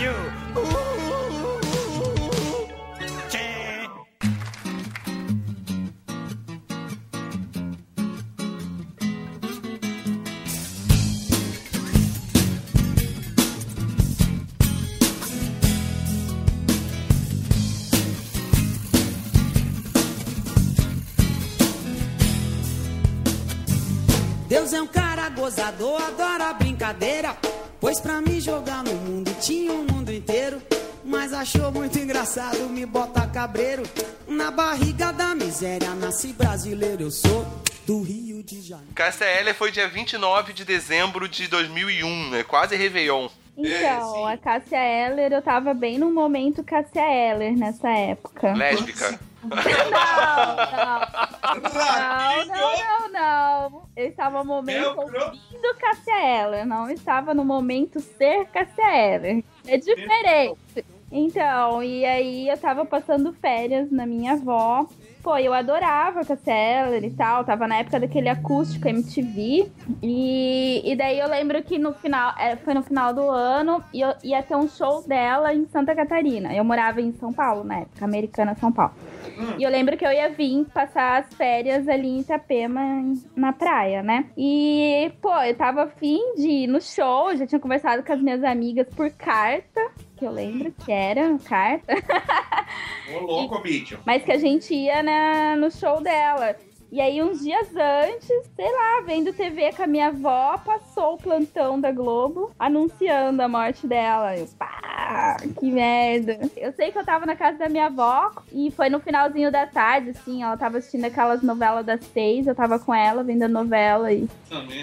Deus é um cara gozador, adora brincadeira. Pois pra me jogar no mundo tinha um mundo inteiro. Mas achou muito engraçado me botar cabreiro. Na barriga da miséria, nasci brasileiro, eu sou do Rio de Janeiro. KCL foi dia 29 de dezembro de 2001, né? Quase Réveillon. Então, a Cássia Eller, eu tava bem no momento Cássia Eller nessa época. Lésbica. Não, não. Não, não, não, não. Eu estava no momento ouvindo Cássia Eller, não estava no momento ser Cássia Eller. É diferente. Então, e aí eu tava passando férias na minha avó. Pô, eu adorava Cássia Eller e tal. Tava na época daquele acústico MTV. E, e daí eu lembro que no final, é, foi no final do ano, e eu ia ter um show dela em Santa Catarina. Eu morava em São Paulo na época, americana São Paulo. E eu lembro que eu ia vir passar as férias ali em Itapema, em- na praia, né? E, pô, eu tava afim de ir no show, já tinha conversado com as minhas amigas por carta, que eu lembro que era carta, Ô, louco, bicho. mas que a gente ia na, no show dela. E aí, uns dias antes, sei lá, vendo TV com a minha avó, passou o plantão da Globo anunciando a morte dela. Eu, pá, que merda. Eu sei que eu tava na casa da minha avó e foi no finalzinho da tarde, assim, ela tava assistindo aquelas novelas das seis, eu tava com ela vendo a novela e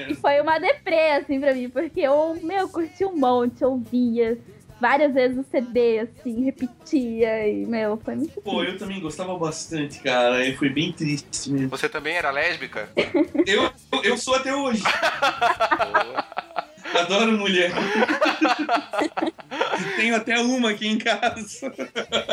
e foi uma deprê, assim, pra mim, porque eu, meu, curti um monte, ouvia várias vezes o CD, assim, repetia e, meu, foi muito Pô, eu também gostava bastante, cara. Eu fui bem triste mesmo. Você também era lésbica? Eu, eu sou até hoje. Adoro mulher. Tenho até uma aqui em casa.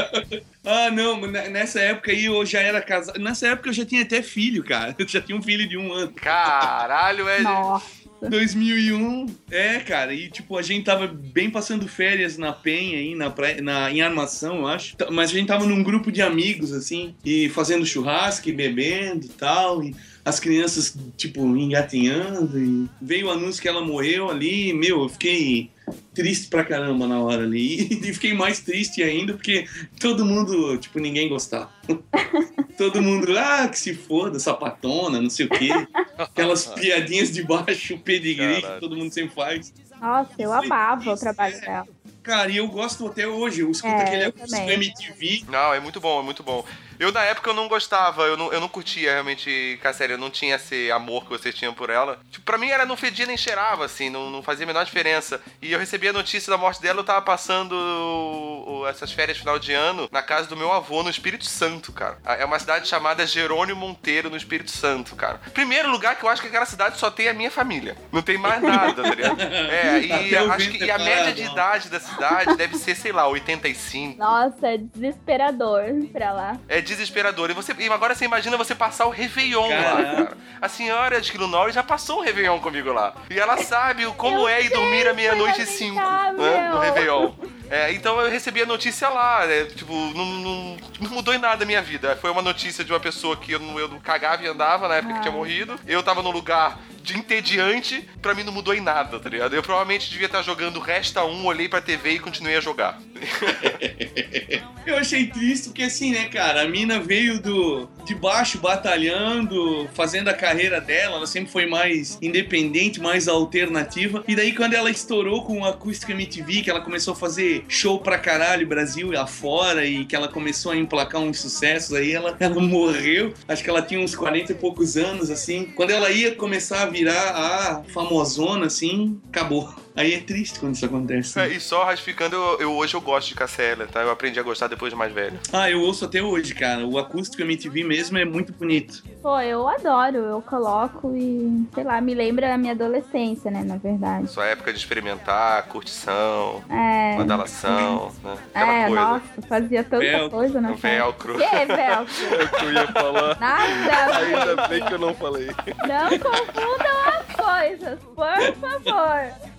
ah, não, ne- nessa época aí eu já era casado. Nessa época eu já tinha até filho, cara. Eu já tinha um filho de um ano. Caralho, é. Nossa. 2001. É, cara, e tipo, a gente tava bem passando férias na Penha aí, na na, em Armação, eu acho. T- Mas a gente tava num grupo de amigos, assim, e fazendo churrasco e bebendo e tal. E as crianças, tipo, engatinhando. E veio o anúncio que ela morreu ali. Meu, eu fiquei triste pra caramba na hora ali. E fiquei mais triste ainda porque todo mundo, tipo, ninguém gostava. todo mundo, ah, que se foda, sapatona, não sei o quê. Aquelas piadinhas de baixo, pedigree, que Caralho. todo mundo sempre faz. Nossa, eu amava o trabalho dela. Cara, e eu gosto até hoje. Eu escuto É, aquele eu acústico. MTV. Não, é muito bom, é muito bom. Eu, na época, eu não gostava, eu não, eu não curtia realmente Cassélia, eu não tinha esse amor que vocês tinham por ela. Tipo, pra mim, ela não fedia nem cheirava, assim, não, não fazia a menor diferença. E eu recebi a notícia da morte dela, eu tava passando o- o- essas férias final de ano na casa do meu avô, no Espírito Santo, cara. É uma cidade chamada Jerônimo Monteiro, no Espírito Santo, cara. Primeiro lugar que eu acho que aquela cidade só tem a minha família. Não tem mais nada, tá ligado? É, e Até o acho que e a média de idade da cidade deve ser, sei lá, 85. Nossa, é desesperador pra lá. É desesperador. E, você, e agora você imagina você passar o Réveillon lá, Caraca. cara. A senhora de Norris já passou o Réveillon comigo lá. E ela sabe o como Eu é ir dormir à meia-noite e cinco né, no. Réveillon. É, então eu recebi a notícia lá, né, tipo, não, não, não mudou em nada a minha vida. Foi uma notícia de uma pessoa que eu não, eu não cagava e andava na época que tinha morrido. Eu tava num lugar de entediante, pra mim não mudou em nada, tá ligado? Eu provavelmente devia estar jogando Resta 1, olhei pra TV e continuei a jogar. Eu achei triste porque assim, né, cara, a mina veio do de baixo batalhando, fazendo a carreira dela, ela sempre foi mais independente, mais alternativa. E daí quando ela estourou com o Acústica MTV, que ela começou a fazer show pra caralho Brasil e afora e que ela começou a emplacar uns sucessos, aí ela, ela morreu. Acho que ela tinha uns 40 e poucos anos assim. Quando ela ia começar a virar a famosona assim, acabou. Aí é triste quando isso acontece. É, e só ratificando, eu, eu- hoje eu gosto de Cassélia, tá? Eu aprendi a gostar depois de mais velho. Ah, eu ouço até hoje, cara. O acústico MTV mesmo é muito bonito. Pô, eu adoro, eu coloco e, sei lá, me lembra a minha adolescência, né, na verdade. Sua época de experimentar, curtição, É. badalação, né? Aquela É, coisa. nossa, fazia tanta Velcro, coisa O velcro. Que velcro? É o que eu ia falar. Nada, Ainda bem que eu não falei. não confundam as coisas, por favor.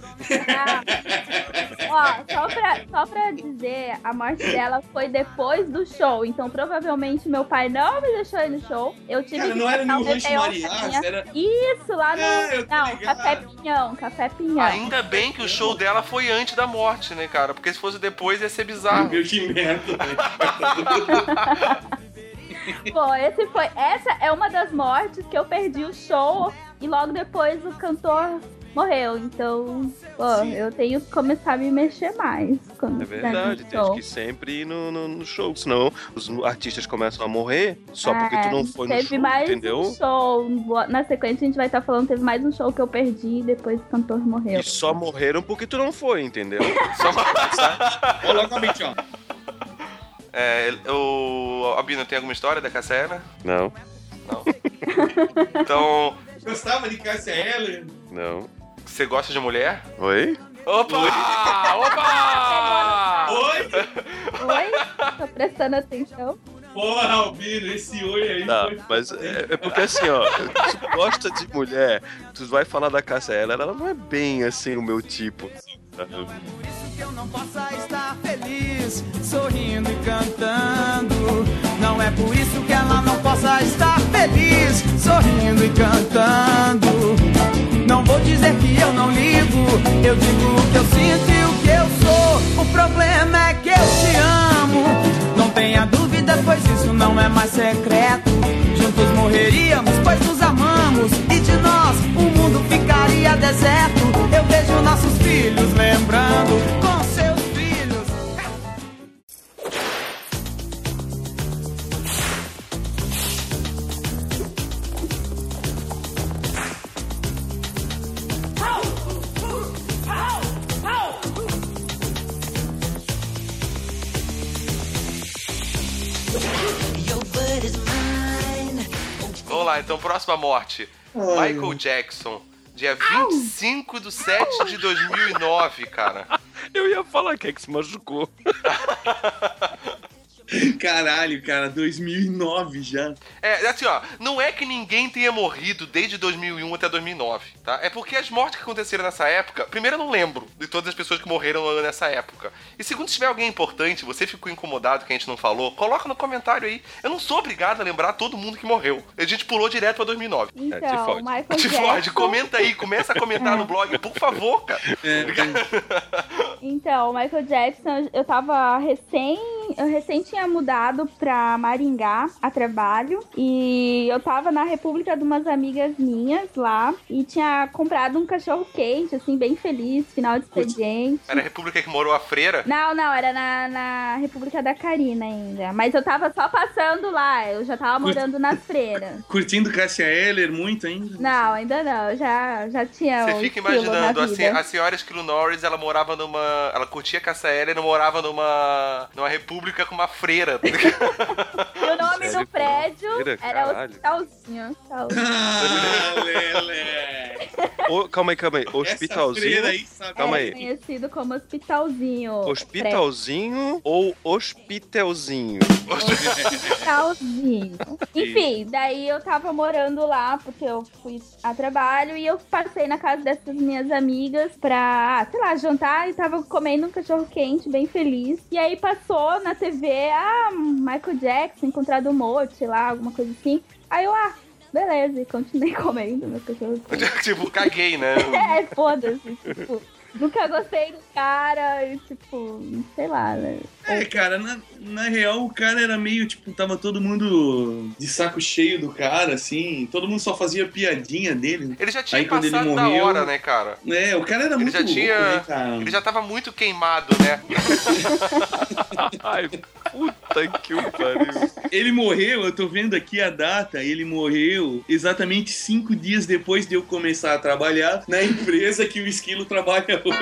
Ah. Ó, só pra, só pra dizer, a morte dela foi depois do show. Então, provavelmente, meu pai não me deixou ir no show. Eu tive Cara, que não era no um Rancho sozinha. era... Isso, lá no. É, não. Café Pinhão, Café Pinhão. Ainda bem que o show dela foi antes da morte, né, cara? Porque se fosse depois ia ser bizarro. Meu que merda, velho. Pô, esse foi. Essa é uma das mortes que eu perdi o show e logo depois o cantor morreu. Então, pô, eu tenho que começar a me mexer mais. Quando É verdade, tem que sempre ir no, no, no show, senão os artistas começam a morrer só porque tu não foi no É, Teve show, mais entendeu? um show. Na sequência a gente vai estar falando, teve mais um show que eu perdi e depois o cantor morreu. E só morreram porque tu não foi, entendeu? Ó, localmente, ó. É, o Albino tem alguma história da Cassélia? Não, Então, Gostava de Cássia Eller? não. Você gosta de mulher? Oi? Opa! Opa! Oi? Oi? Tô prestando atenção. Porra, Albino, esse oi aí Tá, foi... mas é, é porque assim, ó, se tu gosta de mulher, tu vai falar da Cássia Eller, ela não é bem assim o meu tipo. Sabe? Por isso que eu não possa estar feliz, sorrindo e cantando. Não é por isso que ela não possa estar feliz, sorrindo e cantando. Não vou dizer que eu não ligo, eu digo o que eu sinto e o que eu sou. O problema é que eu te amo. Não tenha dúvida, pois isso não é mais secreto. Juntos morreríamos, pois nos amamos. E de nós o mundo ficaria deserto. Eu vejo nossos filhos lembrando Vamos lá, então, próxima morte. Michael Jackson, dia 25 de 7 de 2009, cara. Eu ia falar que é que se machucou. Caralho, cara, 2009 já. É, assim, ó, não é que ninguém tenha morrido desde 2001 até 2009, tá? É porque as mortes que aconteceram nessa época, primeiro eu não lembro de todas as pessoas que morreram nessa época. E segundo, se tiver alguém importante, você ficou incomodado que a gente não falou, coloca no comentário aí. Eu não sou obrigado a lembrar todo mundo que morreu. A gente pulou direto pra 2009. te Então, fode. Michael Te fode, comenta aí, começa a comentar no blog, por favor, cara. É, Então, o Michael Jackson, eu tava recém. Eu recém tinha mudado pra Maringá a trabalho. E eu tava na República de umas amigas minhas lá. E tinha comprado um cachorro quente, assim, bem feliz, final de expediente. Era a república que morou a freira. Não, não, era na, na República da Karina ainda. Mas eu tava só passando lá, eu já tava morando nas freiras. curtindo Cássia Eller muito ainda? Não, ainda não, já, já tinha. Você fica imaginando, na assim, a senhora Skill Norris, ela morava numa. Ela curtia Caça e morava numa. numa república com uma freira. E o nome do prédio Freira, era. Hospitalzinho. Ah. Ô, calma aí, calma aí. Essa freira Hospitalzinho. aí, sabe? Calma é aí. conhecido como Hospitalzinho. Hospitalzinho ou hospitelzinho? Hospitalzinho. Enfim, daí eu tava morando lá porque eu fui a trabalho e eu passei na casa dessas minhas amigas pra, ah, sei lá, jantar e tava comendo um cachorro quente, bem feliz. E aí passou na TV, ah, Michael Jackson, encontrado morto, sei lá, alguma coisa assim. Aí eu, ah, beleza, e continuei comendo meu cachorro tipo, caguei, né? É, foda-se, tipo. Nunca gostei do cara e, tipo, sei lá, né? É, cara, na, na real o cara era meio, tipo, tava todo mundo de saco cheio do cara, assim. Todo mundo só fazia piadinha dele. Ele já tinha Aí, quando ele passado da morreu- hora, né, cara? É, o cara era Ele muito já louco, tinha- né, cara? Ele já tava muito queimado, né? Ai, puta que o pariu. Ele morreu, eu tô vendo aqui a data, ele morreu exatamente cinco dias depois de eu começar a trabalhar na empresa que o Esquilo trabalha hoje.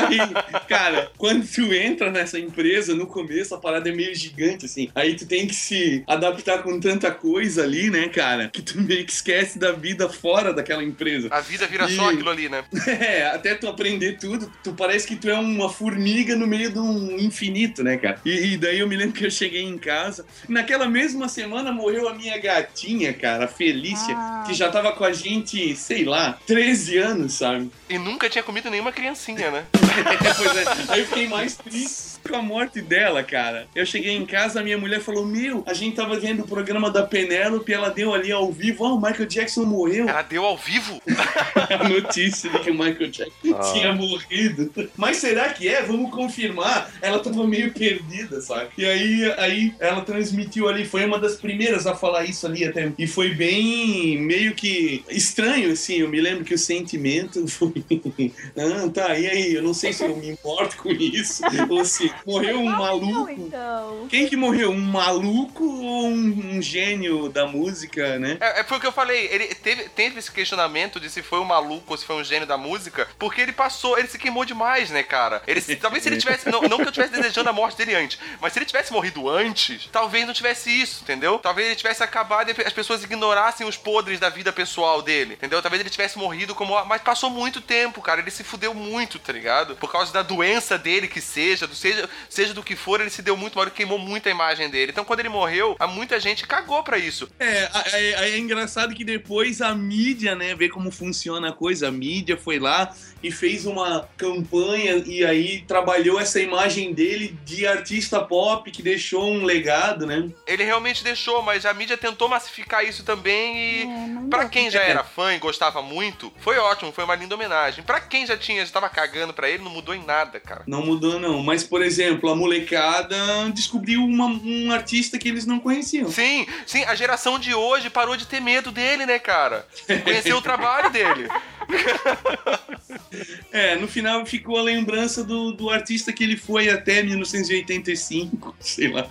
Aí, cara, quando tu entra nessa empresa, no começo a parada é meio gigante, assim. Aí tu tem que se adaptar com tanta coisa ali, né, cara, que tu meio que esquece da vida fora daquela empresa. A vida vira só E- aquilo ali, né? É, até tu aprender tudo, tu parece que tu é uma formiga no meio de um infinito, né, cara? E, e daí eu me lembro que eu cheguei em casa. Naquela mesma semana morreu a minha gatinha, cara, a Felícia, Ah. que já tava com a gente, sei lá, 13 anos, sabe? E nunca tinha comido nenhuma criancinha, né? É, pois é. Aí eu fiquei mais triste com a morte dela, cara. Eu cheguei em casa, a minha mulher falou: Meu, a gente tava vendo o programa da Penélope, ela deu ali ao vivo, ó, o Michael Jackson morreu. Ela deu ao vivo. a notícia de que o Michael Jackson Ah. tinha morrido. Mas será que é? Vamos confirmar. Ela tava meio perdida, sabe? E aí, aí ela transmitiu ali, foi uma das primeiras a falar isso ali até. E foi bem meio que estranho, assim. Eu me lembro que o sentimento foi. ah, tá, e aí? Eu não sei se eu me importo com isso. ou se morreu um Não, maluco. então. Quem que morreu? Um maluco ou um, um gênio da música, né? É, é foi o que eu falei, ele teve, teve esse questionamento de se foi um maluco ou se foi um gênio da música, porque ele passou, ele se queimou demais, né, cara? Ele, talvez se ele tivesse, não, não que eu estivesse desejando a morte dele antes, mas se ele tivesse morrido antes, talvez não tivesse isso, entendeu? Talvez ele tivesse acabado e as pessoas ignorassem os podres da vida pessoal dele, entendeu? Talvez ele tivesse morrido como. Mas passou muito tempo, cara, ele se fudeu muito, tá ligado? Por causa da doença dele que seja, do, seja, seja do que for, ele se deu muito mal, ele queimou muito a imagem dele. Então quando ele morreu, a muita gente cagou pra isso. É, é, é- é engraçado que depois a mídia, né, vê como funciona a coisa. A mídia foi lá e fez uma campanha e aí trabalhou essa imagem dele de artista pop que deixou um legado, né? Ele realmente deixou, mas a mídia tentou massificar isso também e. É, deu. quem já era fã e gostava muito, foi ótimo, foi uma linda homenagem. Pra quem já tinha, já tava cagando pra ele, não mudou em nada, cara. Não mudou, não. Mas, por exemplo, a molecada descobriu uma- um artista que eles não conheciam. Sim, sim, a geração de hoje parou de ter medo dele, né, cara? Conheceu o trabalho dele. É, no final ficou a lembrança do, do artista que ele foi até 1985, sei lá.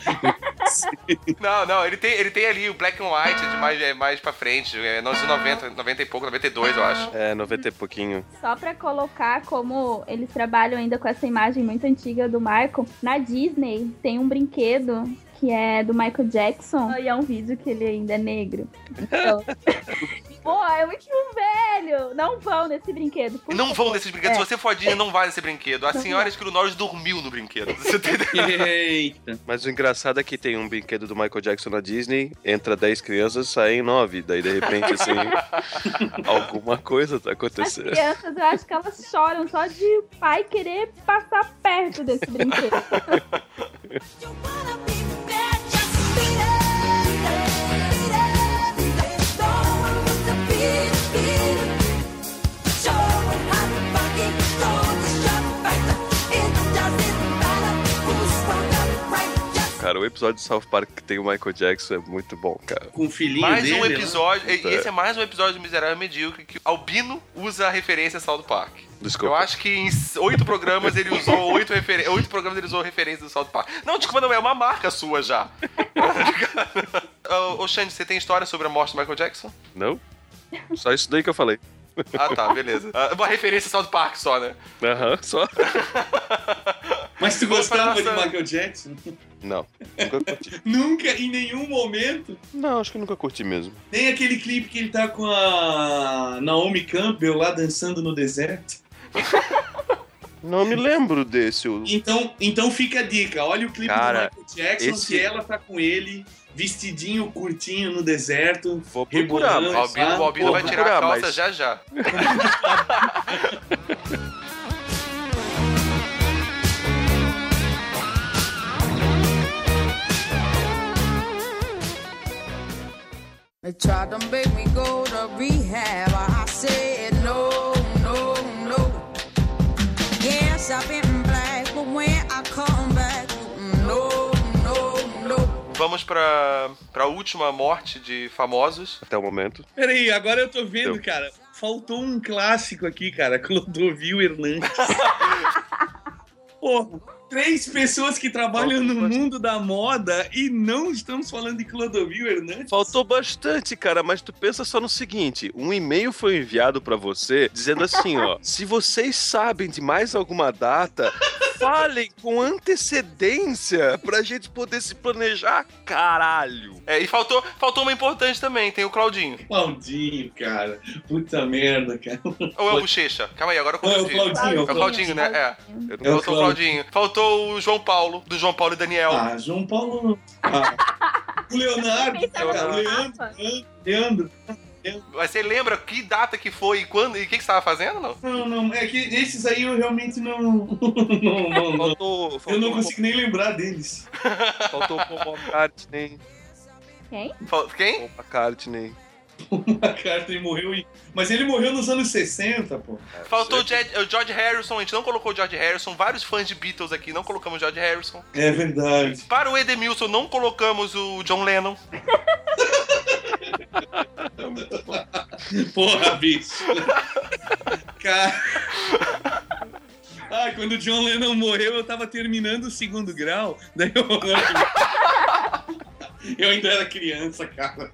Não, não, ele tem, ele tem ali o Black and White de mais, é, mais pra frente, é 1990, 90 e pouco, 92, eu acho. É, 90 e pouquinho. Só pra colocar como eles trabalham ainda com essa imagem muito antiga do Michael, na Disney tem um brinquedo que é do Michael Jackson e é um vídeo que ele ainda é negro. Então, Pô, é muito velho. Não vão nesse brinquedo. por Não vão nesses brinquedos. É. Se você for Disney, não vai nesse brinquedo. A Não senhora Screw Norris dormiu no brinquedo. Você? Eita. Mas o engraçado é que tem um brinquedo do Michael Jackson na Disney, entra 10 crianças, saem 9. Daí, de repente, assim, alguma coisa tá As acontecendo. crianças, eu acho que elas choram só de o pai querer passar perto desse brinquedo. Cara, o episódio de South Park que tem o Michael Jackson é muito bom, cara. Com o filhinho Mais dele. um né? episódio. e- É. Esse é mais um episódio do Miserável Medíocre que Albino usa a referência a South Park. Desculpa. Eu acho que em oito programas ele usou oito referências. Oito programas ele usou referência do South Park. Não, desculpa, não, é uma marca sua já. Ô, Xande, você tem história sobre a morte do Michael Jackson? Não? Só isso daí que eu falei. Ah, tá, beleza. Ah, uma referência South Park só, né? Aham, só. Mas tu gostava de Michael Jackson? Não, nunca curti. Nunca, em nenhum momento. Não, acho que nunca curti mesmo. Nem aquele clipe que ele tá com a Naomi Campbell lá dançando no deserto. Não me lembro desse. Então, então fica a dica. Olha o clipe Cara, do Michael Jackson, esse- que ela tá com ele, vestidinho curtinho no deserto. Vou procurar. O Albino, o Albino vai tirar a calça mas- já já. They tried to make me go to rehab. I said no, no, no. Yes, I've been black, but when I come back, no, no, no. Vamos pra, pra última morte de famosos. Até o momento. Peraí, agora eu tô vendo, Deu. cara. Faltou um clássico aqui, cara. Clodovil Hernandes. Porra, três pessoas que trabalham no mundo da moda e não estamos falando de Clodovil Hernandes. Faltou bastante, cara, mas tu pensa só no seguinte: um e-mail foi enviado pra você dizendo assim, ó, se vocês sabem de mais alguma data, falem com antecedência pra gente poder se planejar, caralho. É, e faltou, faltou uma importante também, tem o Claudinho. Claudinho, cara. Puta merda, cara. Ou é o Bochecha? Calma aí, agora eu Não, é o confundi. Claudinho. É o Claudinho, né? É. Eu É o Faltou o Claudinho. Faltou o João Paulo, do João Paulo e Daniel. Ah, João Paulo. Ah. O Leonardo, cara. na Leandro? Leandro. Mas você lembra que data que foi e quando e o que, que você tava fazendo, não? Não, não, é que esses aí eu realmente não. não, não, não. Faltou, Eu faltou, não consigo nem lembrar deles. faltou o Paul McCartney. Quem? Fal- Quem? Paul McCartney. O McCartney morreu em... Mas ele morreu nos anos 60, pô. Faltou o, Jed- o George Harrison, a gente não colocou o George Harrison. Vários fãs de Beatles aqui não colocamos o George Harrison. É verdade. Para o Edemilson, não colocamos o John Lennon. Porra, bicho. Cara. Ah, quando o John Lennon morreu, eu tava terminando o segundo grau. Daí eu. Eu ainda era criança, cara.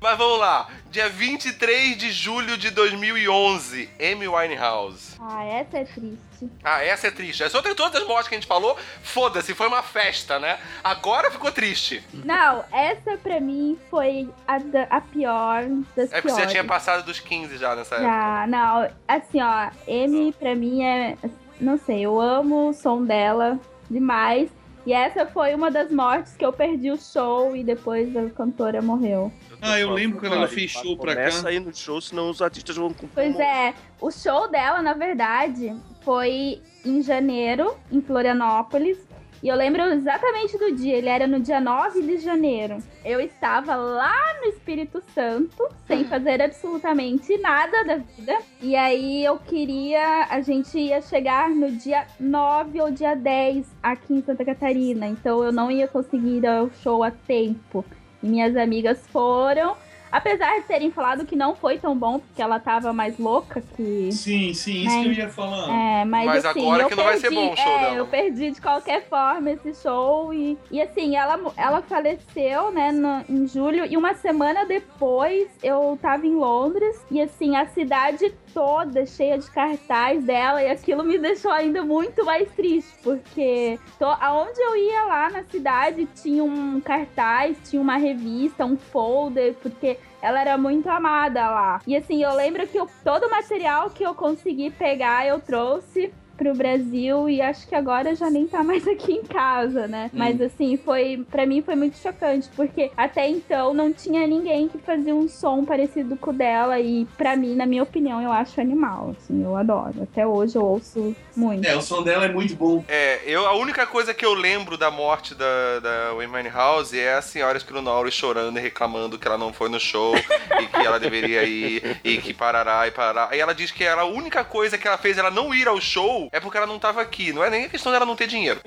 Mas vamos lá. Dia 23 de julho de 2011, Amy Winehouse. Ah, essa é triste. Ah, essa é triste. As outras todas as mortes que a gente falou, foda-se, foi uma festa, né? Agora ficou triste. Não, essa pra mim foi a, da- a pior das É porque você já piores. tinha passado dos 15 já nessa época. Já, não, assim, ó, M pra mim é. Não sei, eu amo o som dela demais. E essa foi uma das mortes que eu perdi o show e depois a cantora morreu. Ah, eu lembro quando ela fez show pra cá. Começa aí no show, senão os artistas vão... Pois é, o show dela, na verdade, foi em janeiro, em Florianópolis. E eu lembro exatamente do dia, ele era no dia 9 de janeiro. Eu estava lá no Espírito Santo, sem fazer absolutamente nada da vida. E aí eu queria. A gente ia chegar no dia 9 ou dia 10 aqui em Santa Catarina. Então eu não ia conseguir ir ao show a tempo. Minhas amigas foram. Apesar de terem falado que não foi tão bom, porque ela tava mais louca que. Sim, sim, isso Mas- que eu ia falar. É, mas, Mas assim, agora eu que não vai ser perdi- bom o show é, dela. Eu perdi de qualquer forma esse show. E, e assim, ela, ela faleceu, né, no- em julho. E uma semana depois eu tava em Londres. E assim, a cidade toda cheia de cartaz dela. E aquilo me deixou ainda muito mais triste. Porque to, aonde eu ia lá na cidade tinha um cartaz, tinha uma revista, um folder. Porque ela era muito amada lá. E assim, eu lembro que eu- todo o material que eu consegui pegar, eu trouxe pro Brasil e acho que agora já nem tá mais aqui em casa, né? Mas assim, foi para mim foi muito chocante, porque até então não tinha ninguém que fazia um som parecido com o dela e pra mim, na minha opinião, eu acho animal, assim, eu adoro. Até hoje eu ouço muito. É, o som dela é muito bom. É, eu, a única coisa que eu lembro da morte da, da Wayne House é a senhora Scrinouri chorando e reclamando que ela não foi no show e que ela deveria ir e que parará e parará. Aí ela diz que era a única coisa que ela fez ela não ir ao show é porque ela não tava aqui. Não é nem a questão dela não ter dinheiro.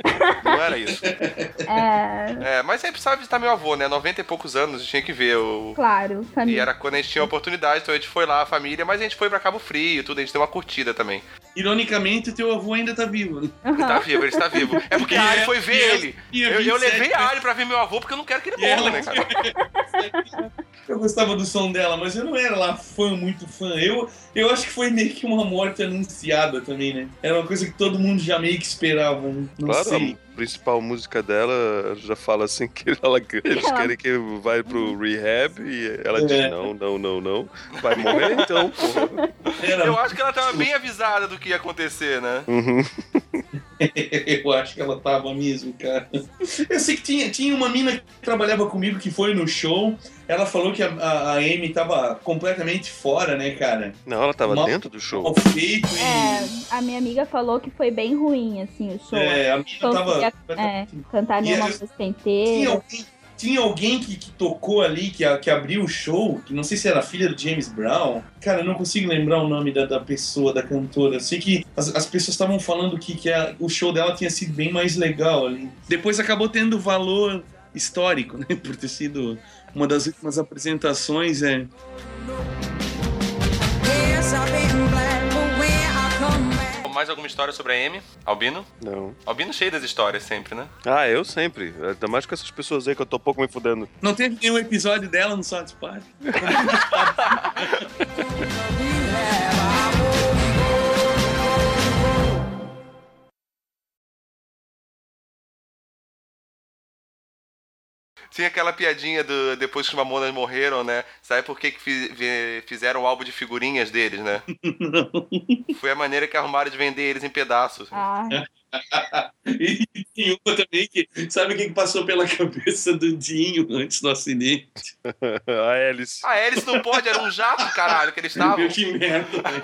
Não era isso. É, É, mas sempre precisava visitar meu avô, né? 90 e poucos anos, tinha que ver o. claro, E família. era quando a gente tinha a oportunidade, então a gente foi lá, a família, mas a gente foi pra Cabo Frio, tudo, a gente deu uma curtida também. Ironicamente, o teu avô ainda tá vivo. né? Ele tá vivo, ele está vivo. É porque a Ari foi ver é- ele. é Eu, eu 27, levei a né? Ari pra ver meu avô porque eu não quero que ele morra, né, cara? Eu gostava do som dela, mas eu não era lá fã, muito fã. Eu, eu acho que foi meio que uma morte anunciada também, né? Era uma coisa que todo mundo já meio que esperava. né? Não Claro, sei. A principal música dela já fala assim que ela, eles Ela- querem que vai pro rehab e ela diz É. não, não, não, não. Vai morrer então, porra. Eu acho que ela tava bem avisada do que ia acontecer, né? Uhum. eu acho que ela tava mesmo, cara. Eu sei que tinha, tinha uma mina que trabalhava comigo que foi no show. Ela falou que a, a, a Amy tava completamente fora, né, cara? Não, ela tava Mal- dentro do show. Mal feito e. A minha amiga falou que foi bem ruim, assim, o show. É, a mina Conseguia, tava. é, cantar nenhuma música Tinha inteira. alguém, tinha alguém que, que tocou ali, que, que abriu o show, que não sei se era a filha do James Brown. Cara, eu não consigo lembrar o nome da, da pessoa, da cantora. Eu sei que as, as pessoas estavam falando que, que a- o show dela tinha sido bem mais legal ali. Depois acabou tendo valor histórico, né? Por ter sido uma das últimas apresentações. É. Mais alguma história sobre a Amy? Albino? Não. Albino cheio das histórias sempre, né? Ah, eu sempre. Ainda mais com essas pessoas aí que eu tô pouco me fudendo. Não teve nenhum episódio dela no South Park. Tinha aquela piadinha do depois que os Mamonas morreram, né? Sabe por que, que fizeram o álbum de figurinhas deles, né? Não. Foi a maneira que arrumaram de vender eles em pedaços. E tem uma também que sabe o que passou pela cabeça do Dinho antes do acidente? A hélice. A hélice não pode, era um jato, caralho, que eles estavam. Que merda. Né?